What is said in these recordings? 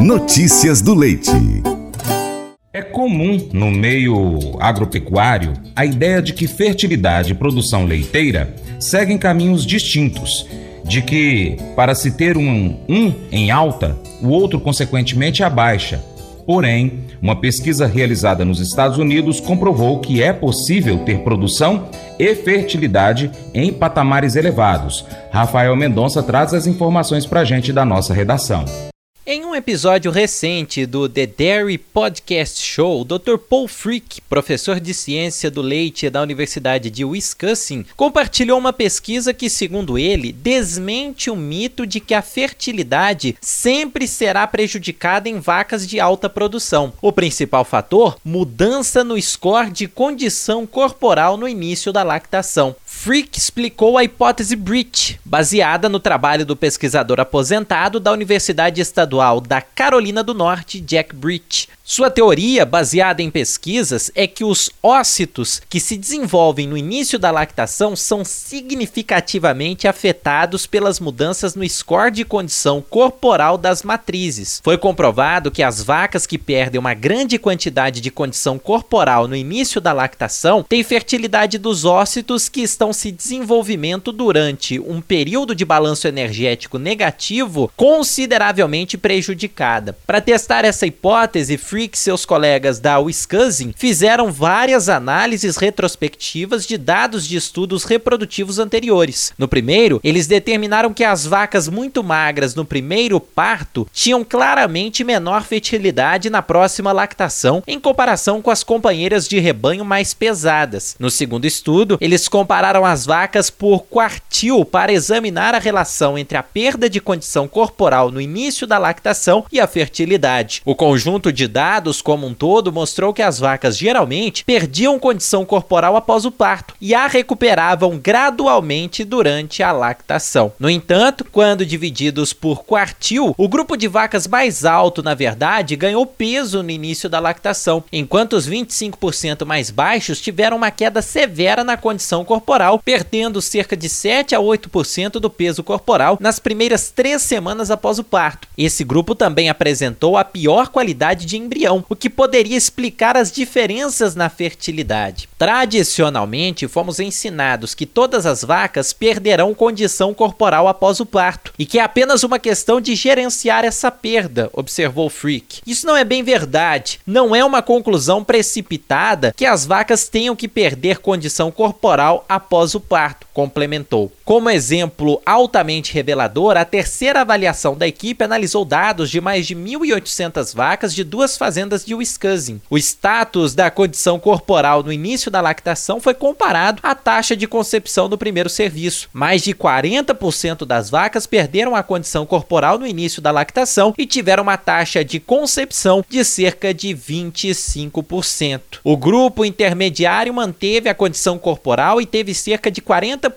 Notícias do Leite. É comum no meio agropecuário a ideia de que fertilidade e produção leiteira seguem caminhos distintos, de que para se ter um, um em alta, o outro consequentemente abaixa. Porém, uma pesquisa realizada nos Estados Unidos comprovou que é possível ter produção e fertilidade em patamares elevados. Rafael Mendonça traz as informações para a gente da nossa redação. Em um episódio recente do The Dairy Podcast Show, Dr. Paul Frick, professor de ciência do leite da Universidade de Wisconsin, compartilhou uma pesquisa que, segundo ele, desmente o mito de que a fertilidade sempre será prejudicada em vacas de alta produção. O principal fator? Mudança no score de condição corporal no início da lactação. Frick explicou a hipótese Bridge, baseada no trabalho do pesquisador aposentado da Universidade Estadual da Carolina do Norte, Jack Bridge, sua teoria, baseada em pesquisas, é que os ócitos que se desenvolvem no início da lactação são significativamente afetados pelas mudanças no score de condição corporal das matrizes. Foi comprovado que as vacas que perdem uma grande quantidade de condição corporal no início da lactação têm fertilidade dos ócitos que estão se desenvolvimento durante um período de balanço energético negativo consideravelmente prejudicada. Para testar essa hipótese, E seus colegas da Wisconsin fizeram várias análises retrospectivas de dados de estudos reprodutivos anteriores. No primeiro, eles determinaram que as vacas muito magras no primeiro parto tinham claramente menor fertilidade na próxima lactação em comparação com as companheiras de rebanho mais pesadas. No segundo estudo, eles compararam as vacas por quartil para examinar a relação entre a perda de condição corporal no início da lactação e a fertilidade. O conjunto de dados dados como um todo mostrou que as vacas geralmente perdiam condição corporal após o parto e a recuperavam gradualmente durante a lactação. No entanto, quando divididos por quartil, o grupo de vacas mais alto, na verdade, ganhou peso no início da lactação, enquanto os 25% mais baixos tiveram uma queda severa na condição corporal, perdendo cerca de 7 a 8% do peso corporal nas primeiras três semanas após o parto. Esse grupo também apresentou a pior qualidade de embrião embrião, o que poderia explicar as diferenças na fertilidade. Tradicionalmente, fomos ensinados que todas as vacas perderão condição corporal após o parto e que é apenas uma questão de gerenciar essa perda, observou Frick. Isso não é bem verdade. Não é uma conclusão precipitada que as vacas tenham que perder condição corporal após o parto, complementou. Como exemplo altamente revelador, a terceira avaliação da equipe analisou dados de mais de 1.800 vacas de duas fazendas de Wisconsin. O status da condição corporal no início da lactação foi comparado à taxa de concepção do primeiro serviço. Mais de 40% das vacas perderam a condição corporal no início da lactação e tiveram uma taxa de concepção de cerca de 25%. O grupo intermediário manteve a condição corporal e teve cerca de 40%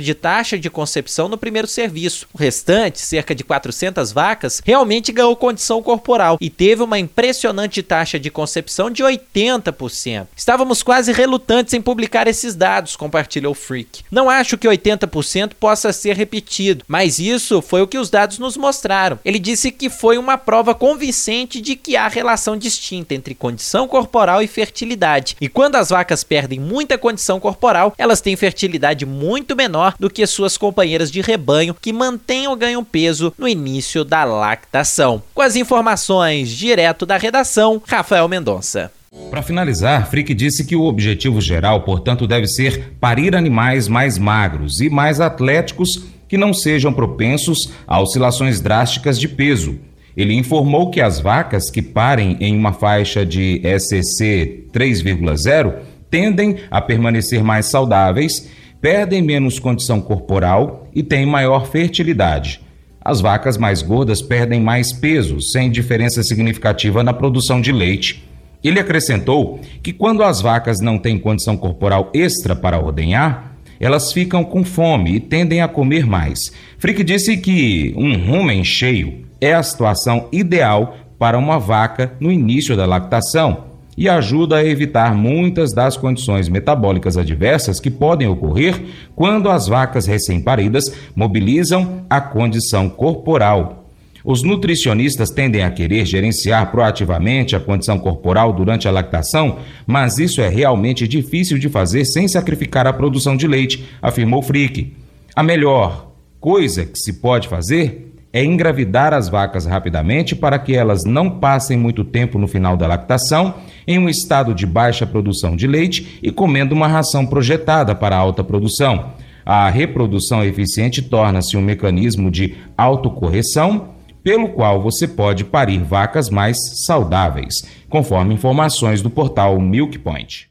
de taxa de concepção no primeiro serviço. O restante, cerca de 400 vacas, realmente ganhou condição corporal e teve uma impressionante impressionante taxa de concepção de 80%. Estávamos quase relutantes em publicar esses dados, compartilhou Freak. Não acho que 80% possa ser repetido, mas isso foi o que os dados nos mostraram. Ele disse que foi uma prova convincente de que há relação distinta entre condição corporal e fertilidade. E quando as vacas perdem muita condição corporal, elas têm fertilidade muito menor do que suas companheiras de rebanho que mantêm ou ganham peso no início da lactação. Com as informações direto da redação Rafael Mendonça. Para finalizar, Frick disse que o objetivo geral, portanto, deve ser parir animais mais magros e mais atléticos que não sejam propensos a oscilações drásticas de peso. Ele informou que as vacas que parem em uma faixa de SCC 3,0 tendem a permanecer mais saudáveis, perdem menos condição corporal e têm maior fertilidade. As vacas mais gordas perdem mais peso, sem diferença significativa na produção de leite. Ele acrescentou que quando as vacas não têm condição corporal extra para ordenhar, elas ficam com fome e tendem a comer mais. Frick disse que um rumen cheio é a situação ideal para uma vaca no início da lactação e ajuda a evitar muitas das condições metabólicas adversas que podem ocorrer quando as vacas recém-paridas mobilizam a condição corporal. Os nutricionistas tendem a querer gerenciar proativamente a condição corporal durante a lactação, mas isso é realmente difícil de fazer sem sacrificar a produção de leite, afirmou Frick. A melhor coisa que se pode fazer é engravidar as vacas rapidamente para que elas não passem muito tempo no final da lactação em um estado de baixa produção de leite e comendo uma ração projetada para alta produção. A reprodução eficiente torna-se um mecanismo de autocorreção pelo qual você pode parir vacas mais saudáveis, conforme informações do portal Milk Point.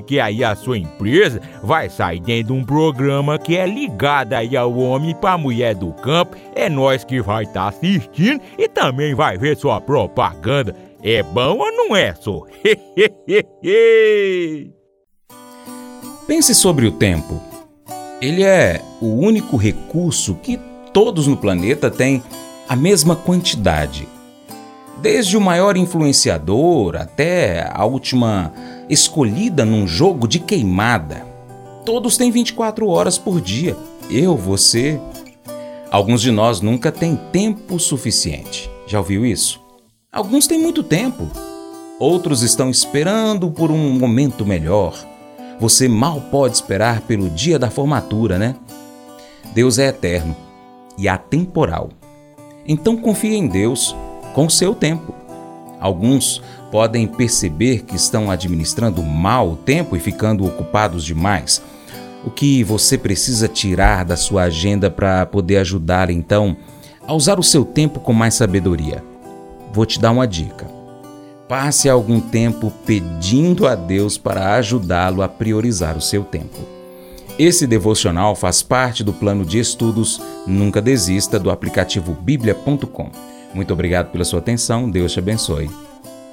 porque aí a sua empresa vai sair dentro de um programa que é ligado aí ao homem para mulher do campo. É nós que vai estar tá assistindo e também vai ver sua propaganda. É bom ou não é, só? Pense sobre o tempo. Ele é o único recurso que todos no planeta têm a mesma quantidade. Desde o maior influenciador até a última escolhida num jogo de queimada. Todos têm 24 horas por dia. Eu, você. Alguns de nós nunca têm tempo suficiente. Já ouviu isso? Alguns têm muito tempo. Outros estão esperando por um momento melhor. Você mal pode esperar pelo dia da formatura, né? Deus é eterno e atemporal. Então confie em Deus com o seu tempo. Alguns podem perceber que estão administrando mal o tempo e ficando ocupados demais. O que você precisa tirar da sua agenda para poder ajudar então a usar o seu tempo com mais sabedoria? Vou te dar uma dica. Passe algum tempo pedindo a Deus para ajudá-lo a priorizar o seu tempo. Esse devocional faz parte do plano de estudos Nunca Desista do aplicativo bíblia.com. Muito obrigado pela sua atenção, Deus te abençoe.